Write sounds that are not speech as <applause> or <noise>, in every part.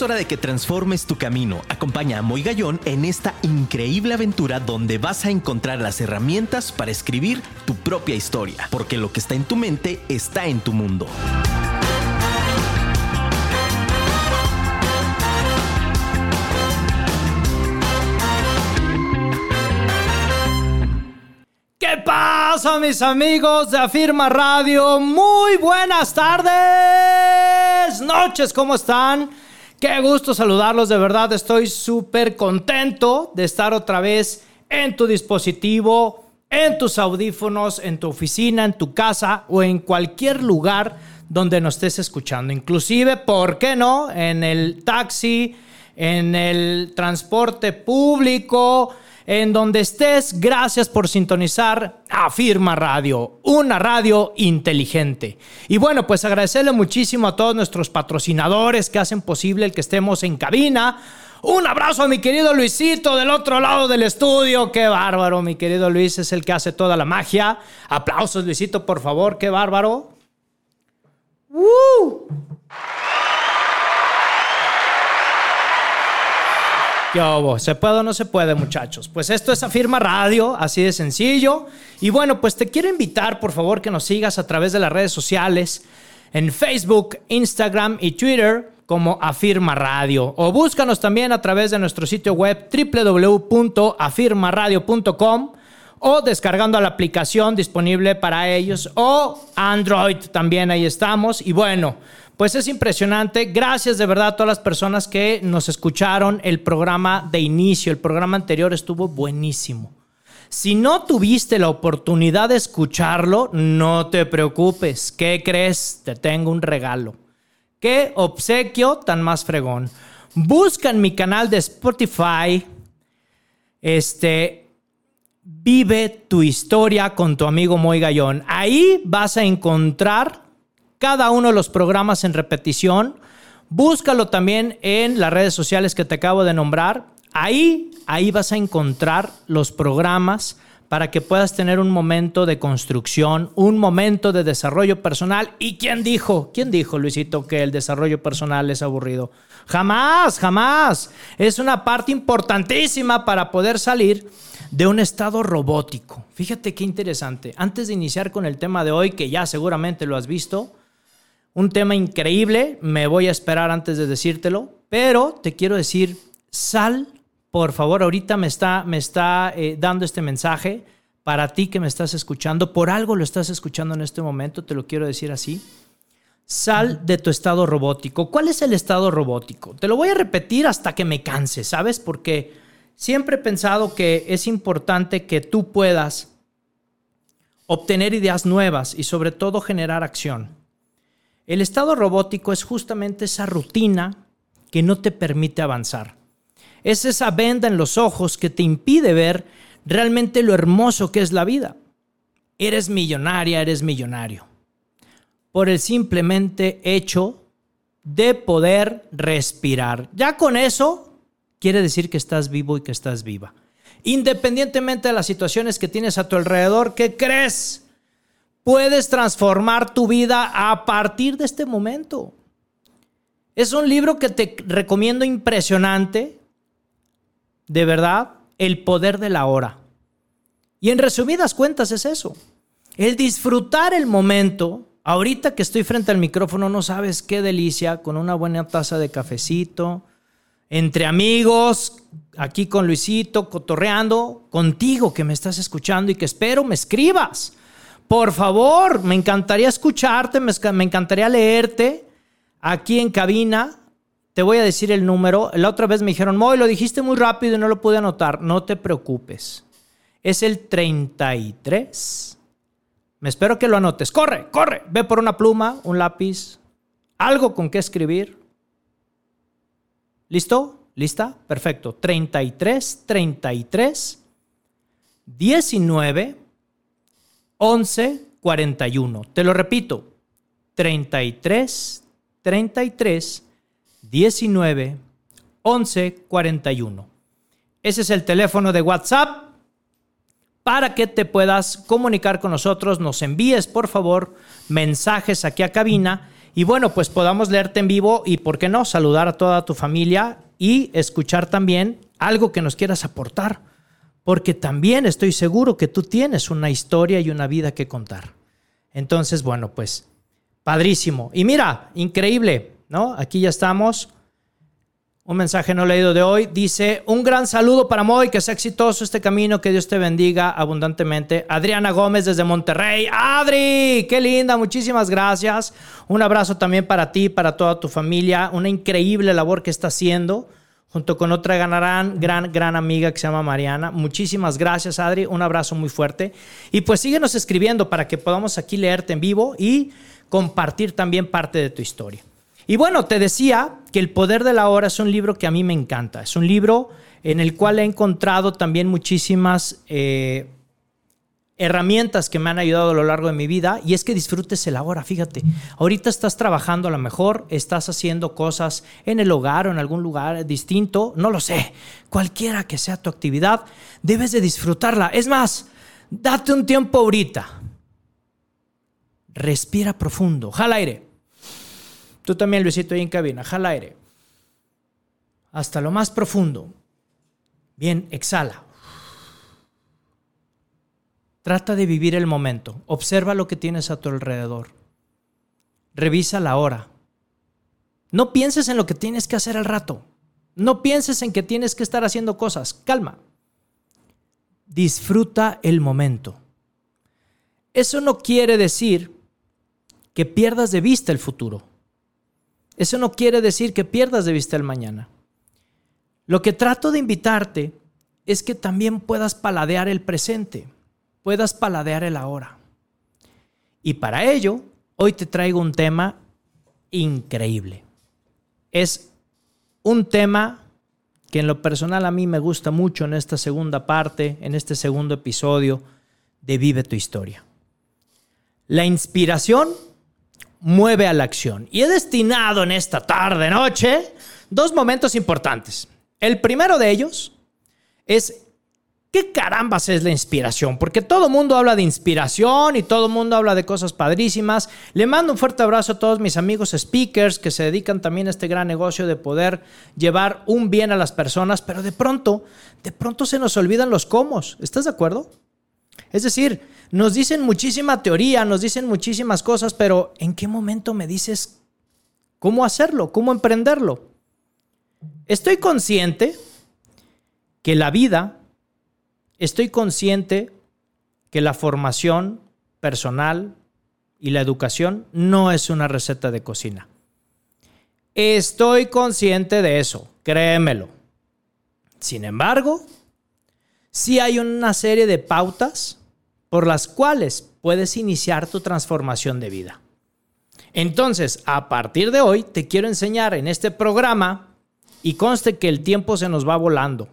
Es hora de que transformes tu camino. Acompaña a Moy en esta increíble aventura donde vas a encontrar las herramientas para escribir tu propia historia, porque lo que está en tu mente está en tu mundo. ¿Qué pasa mis amigos de Afirma Radio? Muy buenas tardes, noches, ¿cómo están? Qué gusto saludarlos, de verdad estoy súper contento de estar otra vez en tu dispositivo, en tus audífonos, en tu oficina, en tu casa o en cualquier lugar donde nos estés escuchando. Inclusive, ¿por qué no? En el taxi, en el transporte público, en donde estés, gracias por sintonizar Afirma Radio, una radio inteligente. Y bueno, pues agradecerle muchísimo a todos nuestros patrocinadores que hacen posible el que estemos en cabina. Un abrazo a mi querido Luisito del otro lado del estudio. Qué bárbaro, mi querido Luis es el que hace toda la magia. Aplausos, Luisito, por favor, qué bárbaro. ¡Uh! ¿Qué? ¿Se puede o no se puede, muchachos? Pues esto es Afirma Radio, así de sencillo. Y bueno, pues te quiero invitar, por favor, que nos sigas a través de las redes sociales, en Facebook, Instagram y Twitter como Afirma Radio. O búscanos también a través de nuestro sitio web www.afirmaradio.com o descargando la aplicación disponible para ellos o Android también ahí estamos. Y bueno, pues es impresionante. Gracias de verdad a todas las personas que nos escucharon el programa de inicio. El programa anterior estuvo buenísimo. Si no tuviste la oportunidad de escucharlo, no te preocupes. ¿Qué crees? Te tengo un regalo. ¿Qué obsequio tan más fregón? Busca en mi canal de Spotify. Este. Vive tu historia con tu amigo Moy Gallón. Ahí vas a encontrar cada uno de los programas en repetición. Búscalo también en las redes sociales que te acabo de nombrar. Ahí, ahí vas a encontrar los programas para que puedas tener un momento de construcción, un momento de desarrollo personal. ¿Y quién dijo? ¿Quién dijo, Luisito, que el desarrollo personal es aburrido? Jamás, jamás. Es una parte importantísima para poder salir de un estado robótico. Fíjate qué interesante. Antes de iniciar con el tema de hoy, que ya seguramente lo has visto, un tema increíble, me voy a esperar antes de decírtelo, pero te quiero decir, sal, por favor, ahorita me está, me está eh, dando este mensaje para ti que me estás escuchando, por algo lo estás escuchando en este momento, te lo quiero decir así. Sal de tu estado robótico. ¿Cuál es el estado robótico? Te lo voy a repetir hasta que me canse, ¿sabes? Porque siempre he pensado que es importante que tú puedas obtener ideas nuevas y sobre todo generar acción. El estado robótico es justamente esa rutina que no te permite avanzar. Es esa venda en los ojos que te impide ver realmente lo hermoso que es la vida. Eres millonaria, eres millonario. Por el simplemente hecho de poder respirar. Ya con eso quiere decir que estás vivo y que estás viva. Independientemente de las situaciones que tienes a tu alrededor, ¿qué crees? puedes transformar tu vida a partir de este momento. Es un libro que te recomiendo impresionante, de verdad, el poder de la hora. Y en resumidas cuentas es eso, el disfrutar el momento. Ahorita que estoy frente al micrófono, no sabes qué delicia, con una buena taza de cafecito, entre amigos, aquí con Luisito, cotorreando, contigo que me estás escuchando y que espero me escribas por favor, me encantaría escucharte, me, encantaría leerte aquí en cabina. Te voy a decir el número. La otra vez me dijeron, Moy, lo dijiste muy rápido y no lo pude anotar. No te preocupes. Es el 33. Me espero que lo anotes. Corre, corre. Ve por una pluma, un lápiz, algo con qué escribir. ¿Listo? ¿Lista? Perfecto. 33, 33, 19, 11 41. Te lo repito, 33 33 19 11 41. Ese es el teléfono de WhatsApp para que te puedas comunicar con nosotros, nos envíes por favor mensajes aquí a cabina y bueno, pues podamos leerte en vivo y, ¿por qué no?, saludar a toda tu familia y escuchar también algo que nos quieras aportar, porque también estoy seguro que tú tienes una historia y una vida que contar. Entonces, bueno, pues, padrísimo. Y mira, increíble, ¿no? Aquí ya estamos un mensaje no leído de hoy. Dice, un gran saludo para Moy, que sea exitoso este camino, que Dios te bendiga abundantemente. Adriana Gómez desde Monterrey. Adri, qué linda, muchísimas gracias. Un abrazo también para ti, para toda tu familia. Una increíble labor que está haciendo junto con otra gran, gran, gran amiga que se llama Mariana. Muchísimas gracias, Adri. Un abrazo muy fuerte. Y pues síguenos escribiendo para que podamos aquí leerte en vivo y compartir también parte de tu historia. Y bueno, te decía que El Poder de la Hora es un libro que a mí me encanta. Es un libro en el cual he encontrado también muchísimas eh, herramientas que me han ayudado a lo largo de mi vida y es que disfrutes el ahora, fíjate. Ahorita estás trabajando a lo mejor, estás haciendo cosas en el hogar o en algún lugar distinto, no lo sé. Cualquiera que sea tu actividad, debes de disfrutarla. Es más, date un tiempo ahorita. Respira profundo, jala aire. Tú también, Luisito, ahí en cabina. Jala aire. Hasta lo más profundo. Bien, exhala. Trata de vivir el momento. Observa lo que tienes a tu alrededor. Revisa la hora. No pienses en lo que tienes que hacer al rato. No pienses en que tienes que estar haciendo cosas. Calma. Disfruta el momento. Eso no quiere decir que pierdas de vista el futuro. Eso no quiere decir que pierdas de vista el mañana. Lo que trato de invitarte es que también puedas paladear el presente, puedas paladear el ahora. Y para ello, hoy te traigo un tema increíble. Es un tema que en lo personal a mí me gusta mucho en esta segunda parte, en este segundo episodio de Vive tu historia. La inspiración mueve a la acción. Y he destinado en esta tarde, noche, dos momentos importantes. El primero de ellos es ¿Qué carambas es la inspiración? Porque todo mundo habla de inspiración y todo el mundo habla de cosas padrísimas. Le mando un fuerte abrazo a todos mis amigos speakers que se dedican también a este gran negocio de poder llevar un bien a las personas, pero de pronto, de pronto se nos olvidan los cómo. ¿Estás de acuerdo? Es decir, nos dicen muchísima teoría, nos dicen muchísimas cosas, pero ¿en qué momento me dices cómo hacerlo, cómo emprenderlo? Estoy consciente que la vida, estoy consciente que la formación personal y la educación no es una receta de cocina. Estoy consciente de eso, créemelo. Sin embargo, sí hay una serie de pautas por las cuales puedes iniciar tu transformación de vida. Entonces, a partir de hoy, te quiero enseñar en este programa, y conste que el tiempo se nos va volando.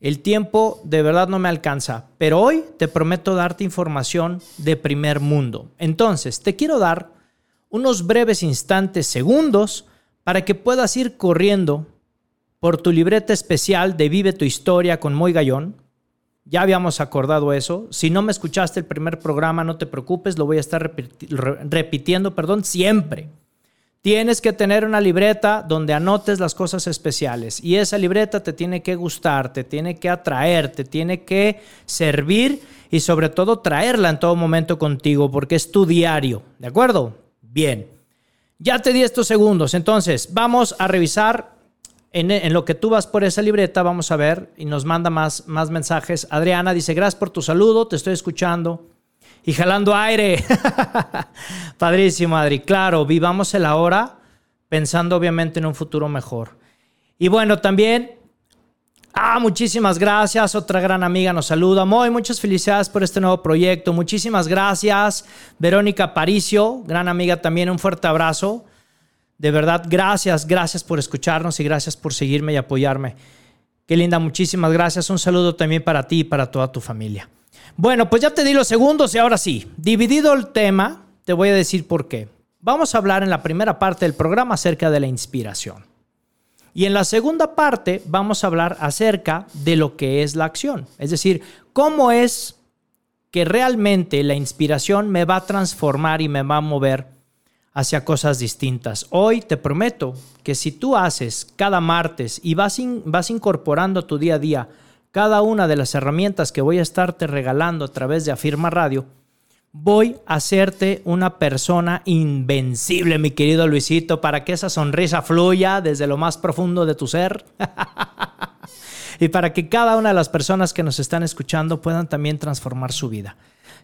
El tiempo de verdad no me alcanza, pero hoy te prometo darte información de primer mundo. Entonces, te quiero dar unos breves instantes, segundos, para que puedas ir corriendo por tu libreta especial de Vive tu historia con Moy Gallón ya habíamos acordado eso. Si no me escuchaste el primer programa, no te preocupes, lo voy a estar repitiendo, perdón, siempre. Tienes que tener una libreta donde anotes las cosas especiales y esa libreta te tiene que gustar, te tiene que atraer, te tiene que servir y sobre todo traerla en todo momento contigo porque es tu diario, ¿de acuerdo? Bien. Ya te di estos segundos, entonces vamos a revisar en, lo que tú vas por esa libreta, vamos a ver, y nos manda más, más mensajes. Adriana dice, gracias por tu saludo, te estoy escuchando. Y jalando aire. <laughs> Padrísimo, Adri. Claro, vivamos el ahora pensando obviamente en un futuro mejor. Y bueno, también, ah, muchísimas gracias. Otra gran amiga nos saluda. Muy, muchas felicidades por este nuevo proyecto. Muchísimas gracias. Verónica Paricio, gran amiga también, un fuerte abrazo. De verdad, gracias, gracias por escucharnos y gracias por seguirme y apoyarme. Qué linda, muchísimas gracias. Un saludo también para ti y para toda tu familia. Bueno, pues ya te di los segundos y ahora sí, dividido el tema, te voy a decir por qué. Vamos a hablar en la primera parte del programa acerca de la inspiración. Y en la segunda parte vamos a hablar acerca de lo que es la acción. Es decir, cómo es que realmente la inspiración me va a transformar y me va a mover hacia cosas distintas. Hoy te prometo que si tú haces cada martes y vas, vas incorporando tu día a día cada una de las herramientas que voy a estarte regalando a través de Afirma Radio, voy a hacerte una persona invencible, mi querido Luisito, para que esa sonrisa fluya desde lo más profundo de tu ser. <laughs> y para que cada una de las personas que nos están escuchando puedan también transformar su vida.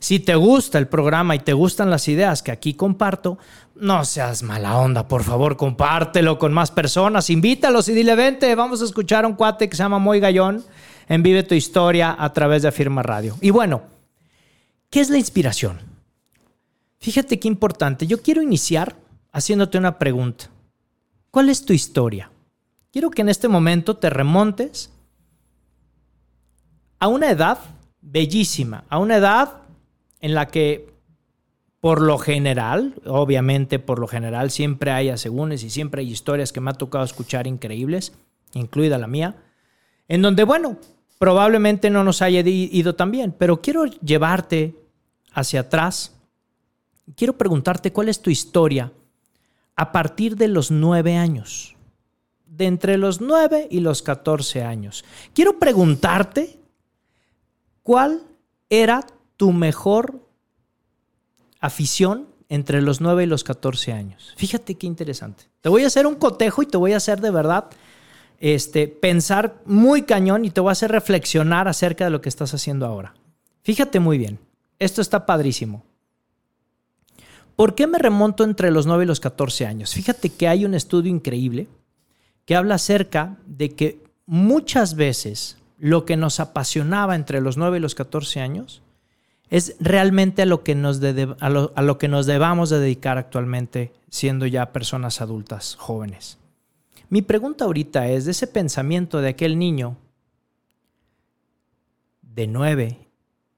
Si te gusta el programa y te gustan las ideas que aquí comparto, no seas mala onda, por favor, compártelo con más personas, invítalos y dile, vente, vamos a escuchar a un cuate que se llama Moy Gallón en Vive tu Historia a través de Afirma Radio. Y bueno, ¿qué es la inspiración? Fíjate qué importante. Yo quiero iniciar haciéndote una pregunta. ¿Cuál es tu historia? Quiero que en este momento te remontes a una edad bellísima, a una edad en la que por lo general, obviamente por lo general siempre hay asegúnes y siempre hay historias que me ha tocado escuchar increíbles, incluida la mía, en donde, bueno, probablemente no nos haya ido tan bien, pero quiero llevarte hacia atrás, quiero preguntarte cuál es tu historia a partir de los nueve años, de entre los nueve y los catorce años. Quiero preguntarte cuál era tu mejor afición entre los 9 y los 14 años. Fíjate qué interesante. Te voy a hacer un cotejo y te voy a hacer de verdad este, pensar muy cañón y te voy a hacer reflexionar acerca de lo que estás haciendo ahora. Fíjate muy bien. Esto está padrísimo. ¿Por qué me remonto entre los 9 y los 14 años? Fíjate que hay un estudio increíble que habla acerca de que muchas veces lo que nos apasionaba entre los 9 y los 14 años es realmente a lo, que nos a, lo, que nos debamos de dedicar actualmente siendo ya personas adultas, jóvenes. Mi pregunta ahorita es de ese pensamiento de aquel niño de 9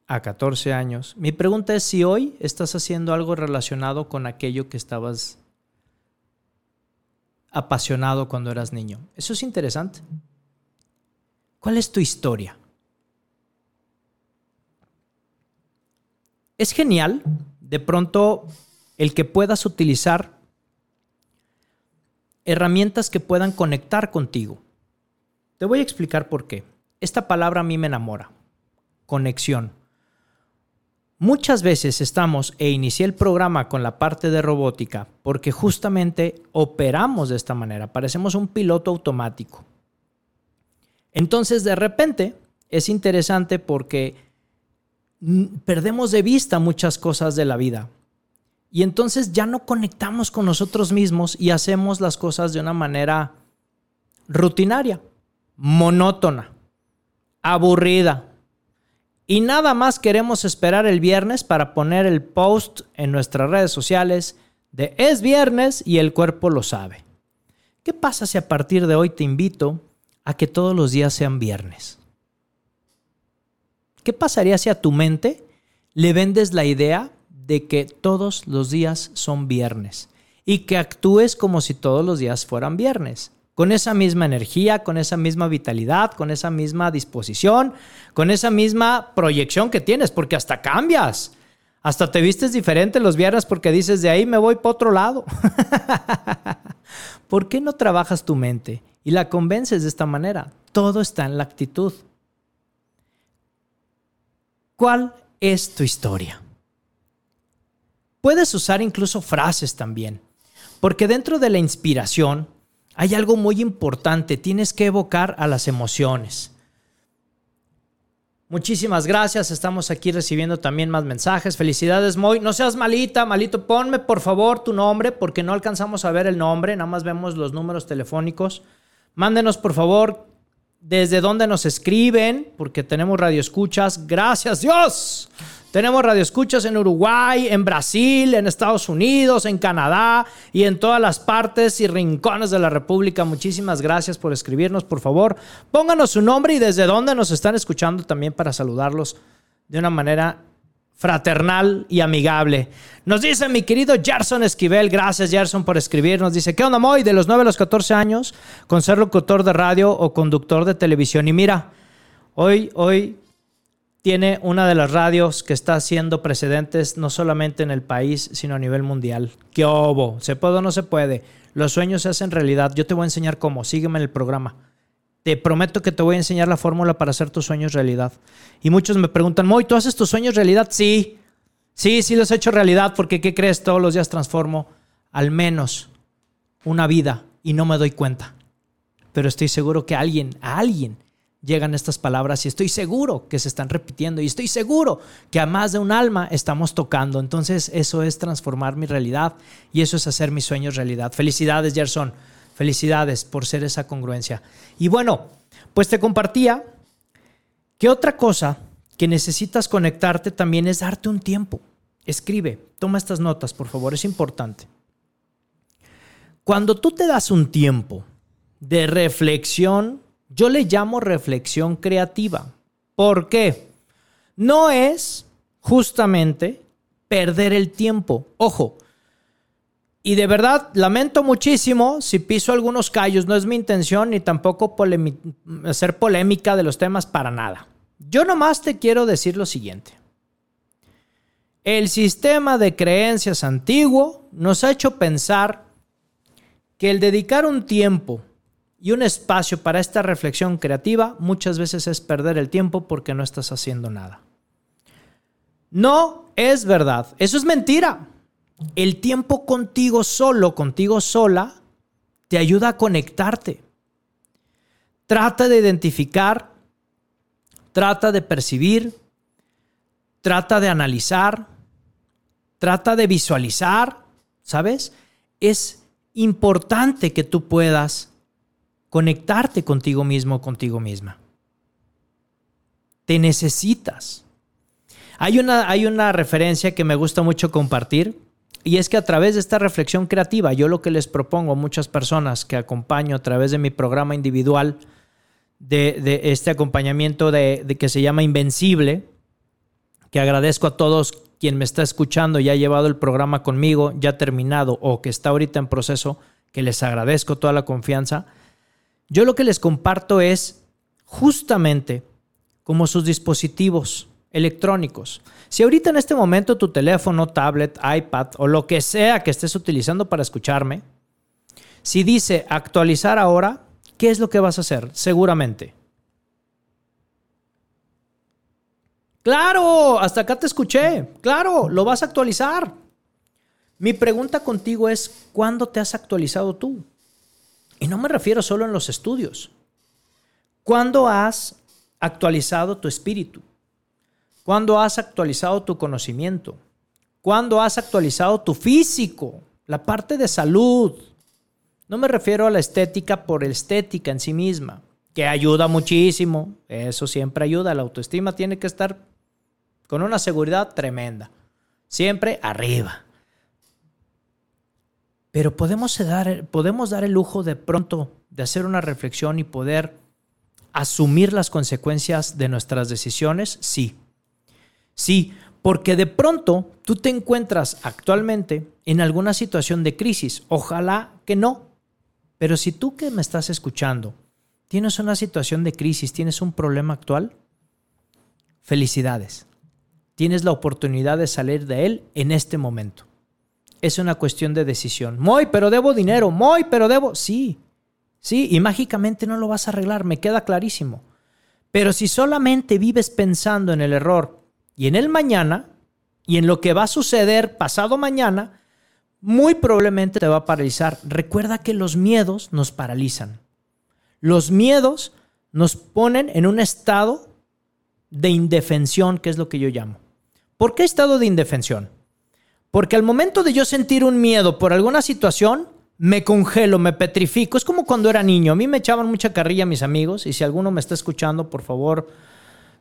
a 14 años. Mi pregunta es si hoy estás haciendo algo relacionado con aquello que estabas apasionado cuando eras niño. Eso es interesante. ¿Cuál es tu historia? Es genial de pronto el que puedas utilizar herramientas que puedan conectar contigo. Te voy a explicar por qué. Esta palabra a mí me enamora. Conexión. Muchas veces estamos, e inicié el programa con la parte de robótica, porque justamente operamos de esta manera, parecemos un piloto automático. Entonces, de repente, es interesante porque perdemos de vista muchas cosas de la vida. Y entonces ya no conectamos con nosotros mismos y hacemos las cosas de una manera rutinaria, monótona, aburrida. Y nada más queremos esperar el viernes para poner el post en nuestras redes sociales de es viernes y el cuerpo lo sabe. ¿Qué pasa si a partir de hoy te invito a que todos los días sean viernes. ¿Qué pasaría si a tu mente le vendes la idea de que todos los días son viernes y que actúes como si todos los días fueran viernes? Con esa misma energía, con esa misma vitalidad, con esa misma disposición, con esa misma proyección que tienes, porque hasta cambias. Hasta te vistes diferente los viernes porque dices de ahí me voy para otro lado. <laughs> ¿Por qué no trabajas tu mente y la convences de esta manera. Todo está en la actitud. ¿Cuál es tu historia? Puedes usar incluso frases también, porque dentro de la inspiración hay algo muy importante, tienes que evocar a las emociones. Muchísimas gracias, estamos aquí recibiendo también más mensajes. Felicidades, Moy. No seas malita, malito, ponme por favor tu nombre porque no alcanzamos a ver el nombre, nada más vemos los números telefónicos. Mándenos por favor desde dónde nos escriben, porque tenemos radioescuchas. Gracias Dios. Tenemos radioescuchas en Uruguay, en Brasil, en Estados Unidos, en Canadá y en todas las partes y rincones de la República. Muchísimas gracias por escribirnos, por favor. Pónganos su nombre y desde dónde nos están escuchando también para saludarlos de una manera fraternal y amigable. Nos dice mi querido Gerson Esquivel, gracias Gerson por escribir, nos dice, ¿qué onda Moy? De los 9 a los 14 años, con ser locutor de radio o conductor de televisión. Y mira, hoy, hoy tiene una de las radios que está haciendo precedentes no solamente en el país, sino a nivel mundial. ¿Qué obo? ¿Se puede o no se puede? Los sueños se hacen realidad. Yo te voy a enseñar cómo. Sígueme en el programa. Te prometo que te voy a enseñar la fórmula para hacer tus sueños realidad. Y muchos me preguntan, Moy, ¿tú haces tus sueños realidad? Sí. Sí, sí los he hecho realidad porque, ¿qué crees? Todos los días transformo al menos una vida y no me doy cuenta. Pero estoy seguro que a alguien, a alguien, llegan estas palabras y estoy seguro que se están repitiendo y estoy seguro que a más de un alma estamos tocando. Entonces eso es transformar mi realidad y eso es hacer mis sueños realidad. Felicidades, Gerson. Felicidades por ser esa congruencia. Y bueno, pues te compartía que otra cosa que necesitas conectarte también es darte un tiempo. Escribe, toma estas notas, por favor, es importante. Cuando tú te das un tiempo de reflexión yo le llamo reflexión creativa. ¿Por qué? No es justamente perder el tiempo. Ojo, y de verdad, lamento muchísimo si piso algunos callos, no es mi intención ni tampoco hacer polémica de los temas para nada. Yo nomás te quiero decir lo siguiente. El sistema de creencias antiguo nos ha hecho pensar que el dedicar un tiempo y un espacio para esta reflexión creativa muchas veces es perder el tiempo porque no estás haciendo nada. No es verdad, eso es mentira. El tiempo contigo solo, contigo sola, te ayuda a conectarte. Trata de identificar, trata de percibir, trata de analizar, trata de visualizar, ¿sabes? Es importante que tú puedas conectarte contigo mismo, contigo misma. Te necesitas. Hay una, hay una referencia que me gusta mucho compartir y es que a través de esta reflexión creativa, yo lo que les propongo a muchas personas que acompaño a través de mi programa individual, de, este acompañamiento de, de, que se llama Invencible, que agradezco a todos quien me está escuchando y ha llevado el programa conmigo, ya terminado o que está ahorita en proceso, que les agradezco toda la confianza. Yo lo que les comparto es justamente como sus dispositivos electrónicos. Si ahorita en este momento tu teléfono, tablet, iPad o lo que sea que estés utilizando para escucharme, si dice actualizar ahora, ¿qué es lo que vas a hacer? Seguramente. Claro, hasta acá te escuché. Claro, lo vas a actualizar. Mi pregunta contigo es, ¿cuándo te has actualizado tú? Y no me refiero solo en los estudios. ¿Cuándo has actualizado tu espíritu? ¿Cuándo has actualizado tu conocimiento? ¿Cuándo has actualizado tu físico? La parte de salud. No me refiero a la estética por estética en sí misma, que ayuda muchísimo. Eso siempre ayuda. La autoestima tiene que estar con una seguridad tremenda. Siempre arriba. Pero podemos dar, podemos dar el lujo de pronto de hacer una reflexión y poder asumir las consecuencias de nuestras decisiones, sí. Sí, porque de pronto tú te encuentras actualmente en alguna situación de crisis. Ojalá que no. Pero si tú que me estás escuchando tienes una situación de crisis, tienes un problema actual, felicidades. Tienes la oportunidad de salir de él en este momento es una cuestión de decisión. Moy, pero debo dinero. Moy, pero debo. Sí, sí, y mágicamente no lo vas a arreglar, me queda clarísimo. Pero si solamente vives pensando en el error y en el mañana y en lo que va a suceder pasado mañana, muy probablemente te va a paralizar. Recuerda que los miedos nos paralizan. Los miedos nos ponen en un estado de indefensión, que es lo que yo llamo. ¿Por qué estado de indefensión? Porque al momento de yo sentir un miedo por alguna situación, me congelo, me petrifico. Es como cuando era niño. A mí me echaban mucha carrilla mis amigos y si alguno me está escuchando, por favor,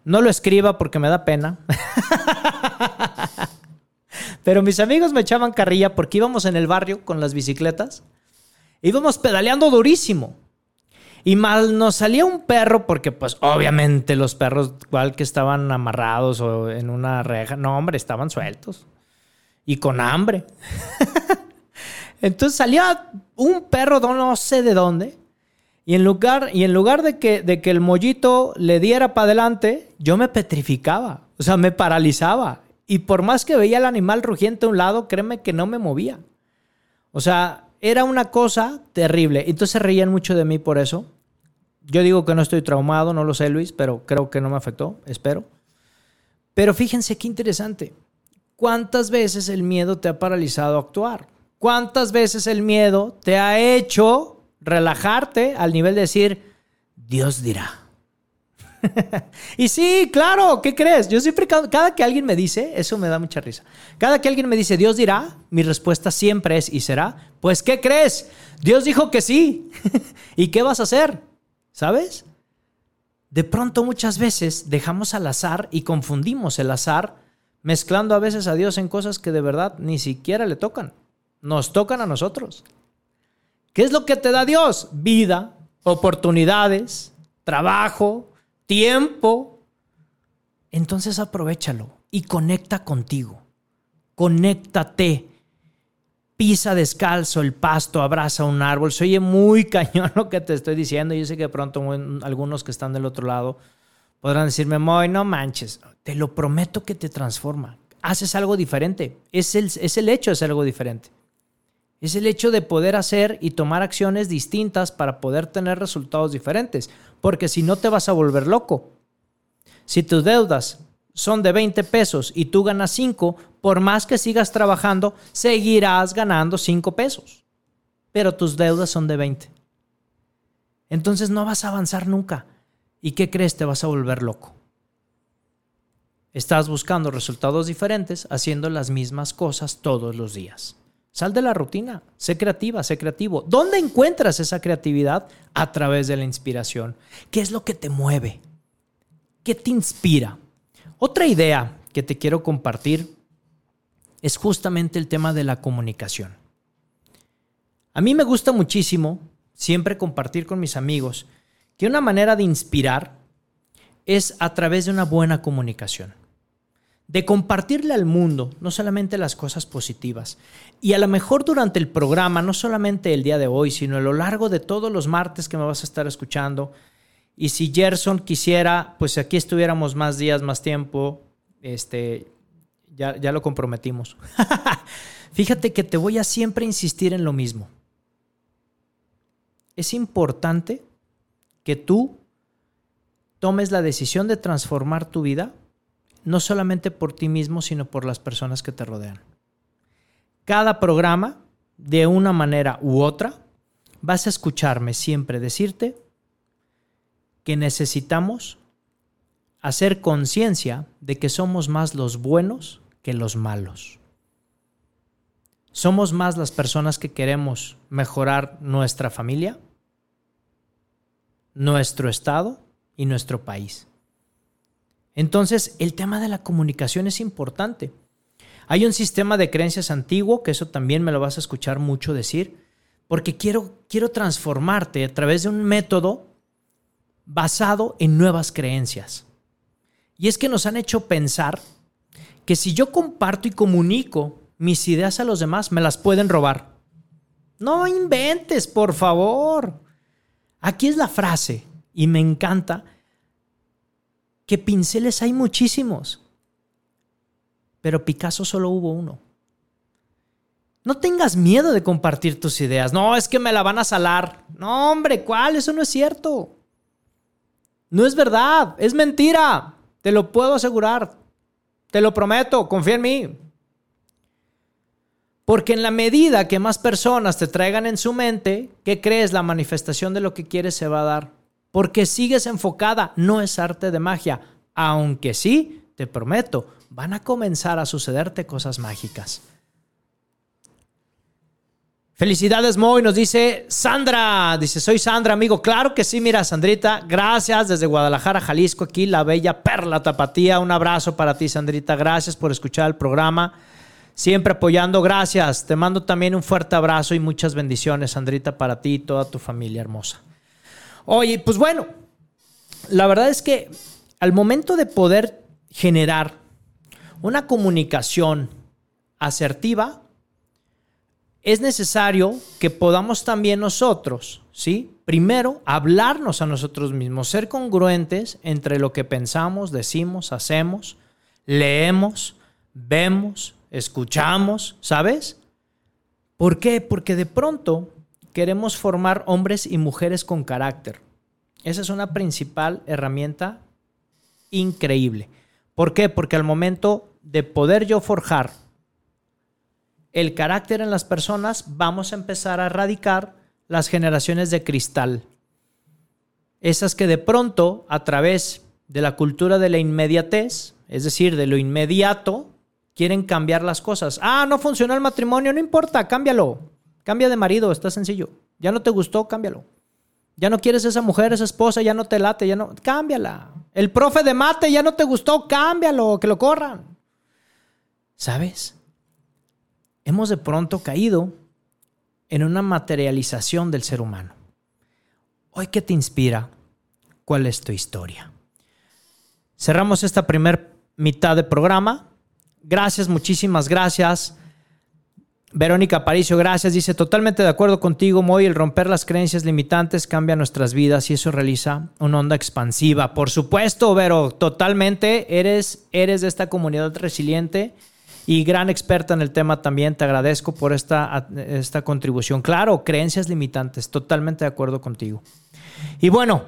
no lo escriba porque me da pena. <laughs> Pero mis amigos me echaban carrilla porque íbamos en el barrio con las bicicletas. Íbamos pedaleando durísimo. Y mal nos salía un perro porque pues obviamente los perros igual que estaban amarrados o en una reja, no hombre, estaban sueltos y con hambre. <laughs> Entonces salía un perro no sé de dónde Y en lugar, y en lugar de, que, de que el mollito le diera para adelante, yo me petrificaba, o sea, me paralizaba. Y por más que veía el animal rugiente a un lado, créeme que no me movía. O sea, era una cosa terrible. Entonces reían mucho de mí por eso. Yo digo que no estoy traumado, no lo sé Luis, pero creo que no me afectó, espero. Pero fíjense qué interesante. ¿Cuántas veces el miedo te ha paralizado a actuar? ¿Cuántas veces el miedo te ha hecho relajarte al nivel de decir, Dios dirá? <laughs> y sí, claro, ¿qué crees? Yo siempre, cada que alguien me dice, eso me da mucha risa. Cada que alguien me dice, Dios dirá, mi respuesta siempre es, ¿y será? Pues, ¿qué crees? Dios dijo que sí. <laughs> ¿Y qué vas a hacer? ¿Sabes? De pronto muchas veces dejamos al azar y confundimos el azar, mezclando a veces a Dios en cosas que de verdad ni siquiera le tocan. Nos tocan a nosotros. ¿Qué es lo que te da Dios? Vida, oportunidades, trabajo, tiempo. Entonces aprovechalo y conecta contigo. Conéctate. Pisa descalzo el pasto, abraza un árbol. Se oye muy <laughs> cañón lo que te estoy diciendo. Yo sé que pronto algunos que están del otro lado podrán decirme, Moy, no manches. Te lo prometo que te transforma. Haces algo diferente. Es el, es el hecho de hacer algo diferente. Es el hecho de poder hacer y tomar acciones distintas para poder tener resultados diferentes. Porque si no te vas a volver loco. Si tus deudas son de 20 pesos y tú ganas 5, por más que sigas trabajando, seguirás ganando 5 pesos. Pero tus deudas son de 20. Entonces no vas a avanzar nunca. ¿Y qué crees? Te vas a volver loco. Estás buscando resultados diferentes haciendo las mismas cosas todos los días. Sal de la rutina, sé creativa, sé creativo. ¿Dónde encuentras esa creatividad? A través de la inspiración. ¿Qué es lo que te mueve? ¿Qué te inspira? Otra idea que te quiero compartir es justamente el tema de la comunicación. A mí me gusta muchísimo siempre compartir con mis amigos que una manera de inspirar es a través de una buena comunicación de compartirle al mundo no solamente las cosas positivas. Y a lo mejor durante el programa, no solamente el día de hoy, sino a lo largo de todos los martes que me vas a estar escuchando. Y si Gerson quisiera, pues aquí estuviéramos más días, más tiempo, este, ya, ya lo comprometimos. <laughs> Fíjate que te voy a siempre insistir en lo mismo. Es importante que tú tomes la decisión de transformar tu vida no solamente por ti mismo, sino por las personas que te rodean. Cada programa, de una manera u otra, vas a escucharme siempre decirte que necesitamos hacer conciencia de que somos más los buenos que los malos. Somos más las personas que queremos mejorar nuestra familia, nuestro estado y nuestro país. Entonces, el tema de la comunicación es importante. Hay un sistema de creencias antiguo, que eso también me lo vas a escuchar mucho decir, porque quiero, quiero transformarte a través de un método basado en nuevas creencias. Y es que nos han hecho pensar que si yo comparto y comunico mis ideas a los demás, me las pueden robar. No inventes, por favor. Aquí es la frase, y me encanta, que pinceles hay muchísimos, pero Picasso solo hubo uno. No tengas miedo de compartir tus ideas. No, es que me la van a salar. No, hombre, ¿cuál? Eso no es cierto. No es verdad, es mentira. Te lo puedo asegurar. Te lo prometo, confía en mí. Porque en la medida que más personas te traigan en su mente, ¿qué crees? La manifestación de lo que quieres se va a dar porque sigues enfocada, no es arte de magia, aunque sí, te prometo, van a comenzar a sucederte cosas mágicas. Felicidades, Moy, nos dice Sandra. Dice, soy Sandra, amigo. Claro que sí, mira, Sandrita. Gracias desde Guadalajara, Jalisco, aquí, la bella perla tapatía. Un abrazo para ti, Sandrita. Gracias por escuchar el programa. Siempre apoyando. Gracias. Te mando también un fuerte abrazo y muchas bendiciones, Sandrita, para ti y toda tu familia hermosa. Oye, pues bueno, la verdad es que al momento de poder generar una comunicación asertiva, es necesario que podamos también nosotros, ¿sí? primero, hablarnos a nosotros mismos, ser congruentes entre lo que pensamos, decimos, hacemos, leemos, vemos, escuchamos, ¿sabes? ¿Por qué? Porque de pronto queremos formar hombres y mujeres con carácter. Esa es una principal herramienta increíble. ¿Por qué? Porque al momento de poder yo forjar el carácter en las personas, vamos a empezar a erradicar las generaciones de cristal. Esas que de pronto, a través de la cultura de la inmediatez, es decir, de lo inmediato, quieren cambiar las cosas. Ah, no funcionó el matrimonio, no importa, cámbialo. Cambia de marido, está sencillo. Ya no te gustó, cámbialo. Ya no quieres esa mujer, esa esposa, ya no te late, ya no, cámbiala. El profe de mate ya no te gustó, cámbialo, que lo corran. ¿Sabes? Hemos de pronto caído en una materialización del ser humano. Hoy, ¿qué te inspira? ¿Cuál es tu historia? Cerramos esta primera mitad de programa. Gracias, muchísimas gracias. Verónica Paricio, gracias. Dice, totalmente de acuerdo contigo, Moy, el romper las creencias limitantes cambia nuestras vidas y eso realiza una onda expansiva. Por supuesto, Vero, totalmente. Eres, eres de esta comunidad resiliente y gran experta en el tema también. Te agradezco por esta, esta contribución. Claro, creencias limitantes, totalmente de acuerdo contigo. Y bueno,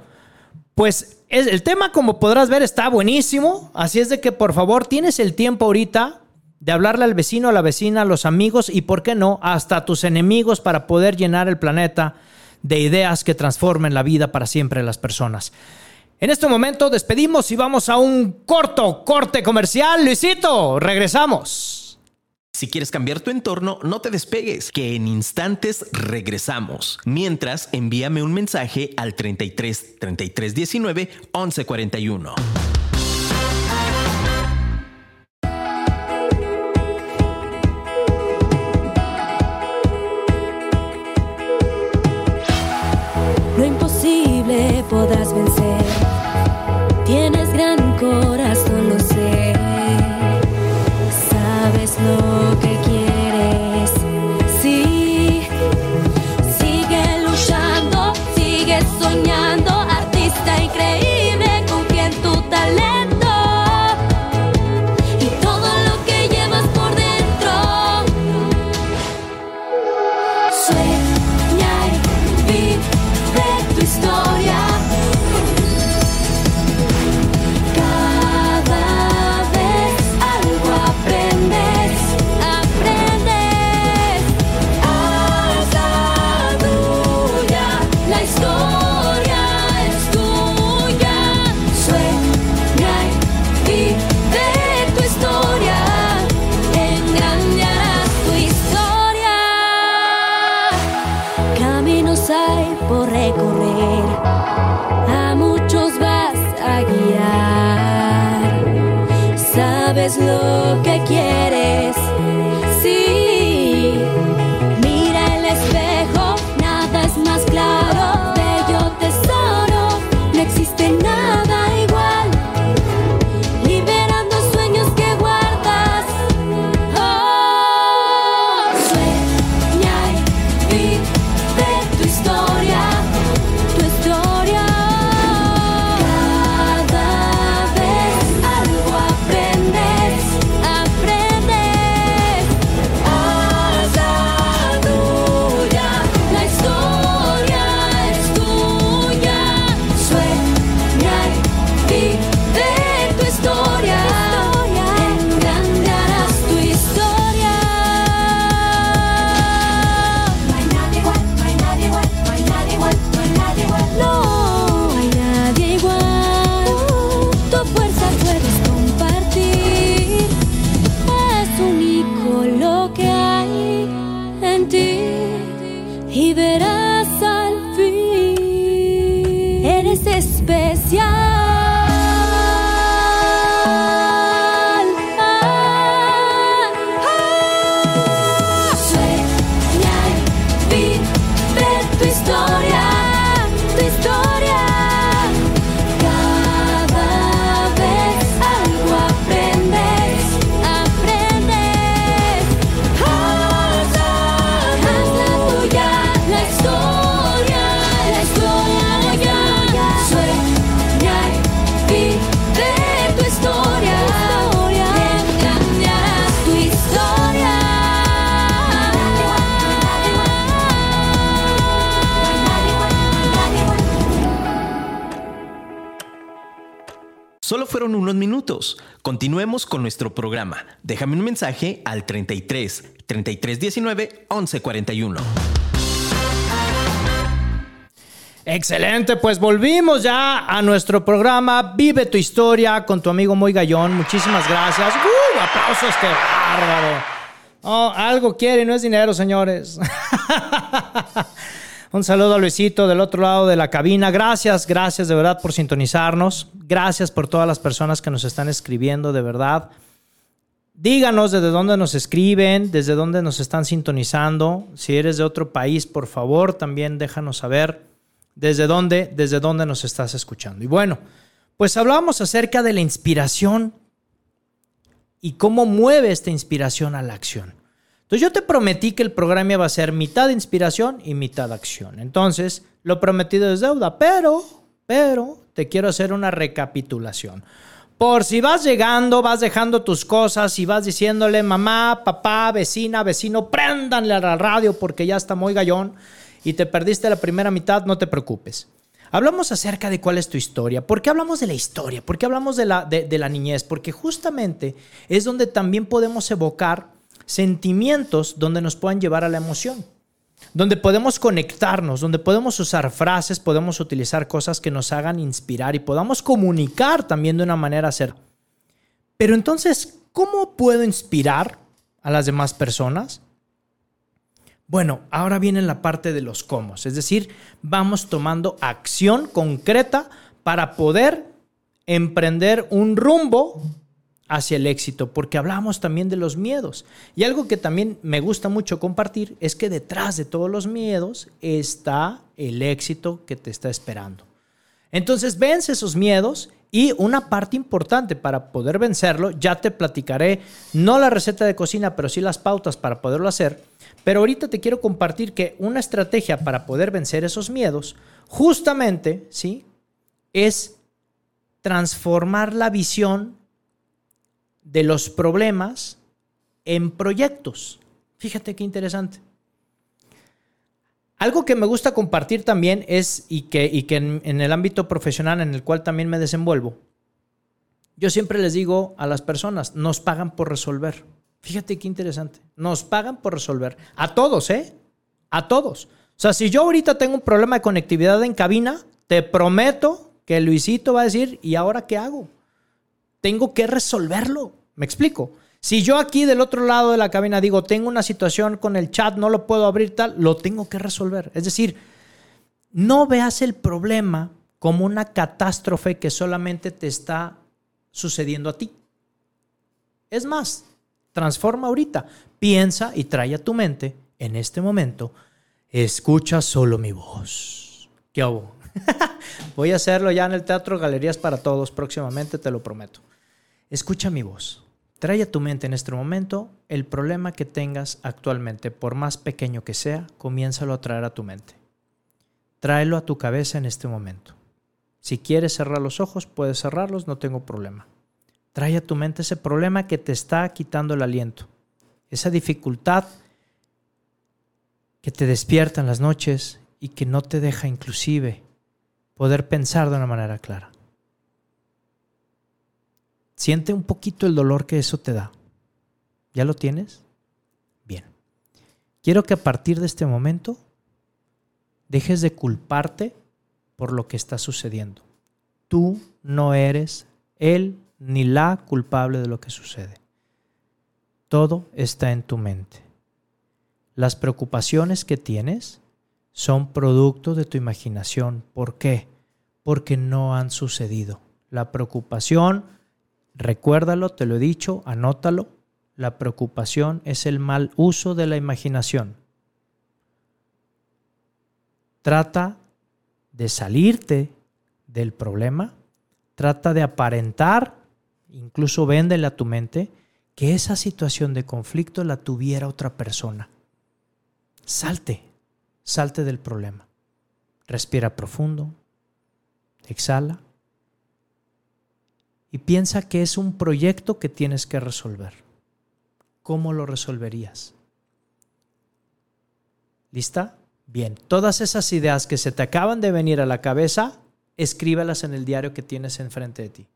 pues el tema, como podrás ver, está buenísimo. Así es de que, por favor, tienes el tiempo ahorita de hablarle al vecino, a la vecina, a los amigos y, ¿por qué no?, hasta a tus enemigos para poder llenar el planeta de ideas que transformen la vida para siempre de las personas. En este momento despedimos y vamos a un corto corte comercial. Luisito, regresamos. Si quieres cambiar tu entorno, no te despegues, que en instantes regresamos. Mientras, envíame un mensaje al 33 33 19 11 41. Imposible podrás vencer. Continuemos con nuestro programa. Déjame un mensaje al 33 33 19 11 41. Excelente, pues volvimos ya a nuestro programa Vive tu historia con tu amigo Moy Gallón. Muchísimas gracias. ¡Uh! Aplausos, qué bárbaro. Oh, algo quiere y no es dinero, señores. <laughs> Un saludo a Luisito del otro lado de la cabina. Gracias, gracias de verdad por sintonizarnos. Gracias por todas las personas que nos están escribiendo, de verdad. Díganos desde dónde nos escriben, desde dónde nos están sintonizando. Si eres de otro país, por favor, también déjanos saber desde dónde, desde dónde nos estás escuchando. Y bueno, pues hablábamos acerca de la inspiración y cómo mueve esta inspiración a la acción. Entonces yo te prometí que el programa iba a ser mitad inspiración y mitad acción. Entonces, lo prometido es deuda, pero, pero, te quiero hacer una recapitulación. Por si vas llegando, vas dejando tus cosas y vas diciéndole, mamá, papá, vecina, vecino, préndanle a la radio porque ya está muy gallón y te perdiste la primera mitad, no te preocupes. Hablamos acerca de cuál es tu historia. ¿Por qué hablamos de la historia? ¿Por qué hablamos de la, de la niñez? Porque justamente es donde también podemos evocar sentimientos donde nos puedan llevar a la emoción, donde podemos conectarnos, donde podemos usar frases, podemos utilizar cosas que nos hagan inspirar y podamos comunicar también de una manera ser. Pero entonces, ¿cómo puedo inspirar a las demás personas? Bueno, ahora viene la parte de los cómo, es decir, vamos tomando acción concreta para poder emprender un rumbo hacia el éxito, porque hablamos también de los miedos. Y algo que también me gusta mucho compartir es que detrás de todos los miedos está el éxito que te está esperando. Entonces, vence esos miedos y una parte importante para poder vencerlo, ya te platicaré, no la receta de cocina, pero sí las pautas para poderlo hacer. Pero ahorita te quiero compartir que una estrategia para poder vencer esos miedos, justamente, ¿sí? Es transformar la visión de los problemas en proyectos. Fíjate qué interesante. Algo que me gusta compartir también es, y que, y que en, en, el ámbito profesional en el cual también me desenvuelvo, yo siempre les digo a las personas, nos pagan por resolver. Fíjate qué interesante. Nos pagan por resolver. A todos, ¿eh? A todos. O sea, si yo ahorita tengo un problema de conectividad en cabina, te prometo que Luisito va a decir, ¿y ahora qué hago? Tengo que resolverlo. ¿Me explico? Si yo aquí del otro lado de la cabina digo, tengo una situación con el chat, no lo puedo abrir tal, lo tengo que resolver. Es decir, no veas el problema como una catástrofe que solamente te está sucediendo a ti. Es más, transforma ahorita, piensa y trae a tu mente en este momento, escucha solo mi voz. ¿Qué hago? <laughs> Voy a hacerlo ya en el Teatro Galerías para Todos próximamente, te lo prometo. Escucha mi voz. Trae a tu mente en este momento el problema que tengas actualmente, por más pequeño que sea, comiénzalo a traer a tu mente. Tráelo a tu cabeza en este momento. Si quieres cerrar los ojos, puedes cerrarlos, no tengo problema. Trae a tu mente ese problema que te está quitando el aliento, esa dificultad que te despierta en las noches y que no te deja inclusive poder pensar de una manera clara. Siente un poquito el dolor que eso te da. ¿Ya lo tienes? Bien. Quiero que a partir de este momento dejes de culparte por lo que está sucediendo. Tú no eres él ni la culpable de lo que sucede. Todo está en tu mente. Las preocupaciones que tienes son producto de tu imaginación. ¿Por qué? Porque no han sucedido. La preocupación Recuérdalo, te lo he dicho, anótalo. La preocupación es el mal uso de la imaginación. Trata de salirte del problema, trata de aparentar, incluso véndele a tu mente, que esa situación de conflicto la tuviera otra persona. Salte, salte del problema. Respira profundo, exhala y piensa que es un proyecto que tienes que resolver. ¿Cómo lo resolverías? ¿Lista? Bien, todas esas ideas que se te acaban de venir a la cabeza, escríbelas en el diario que tienes enfrente de ti.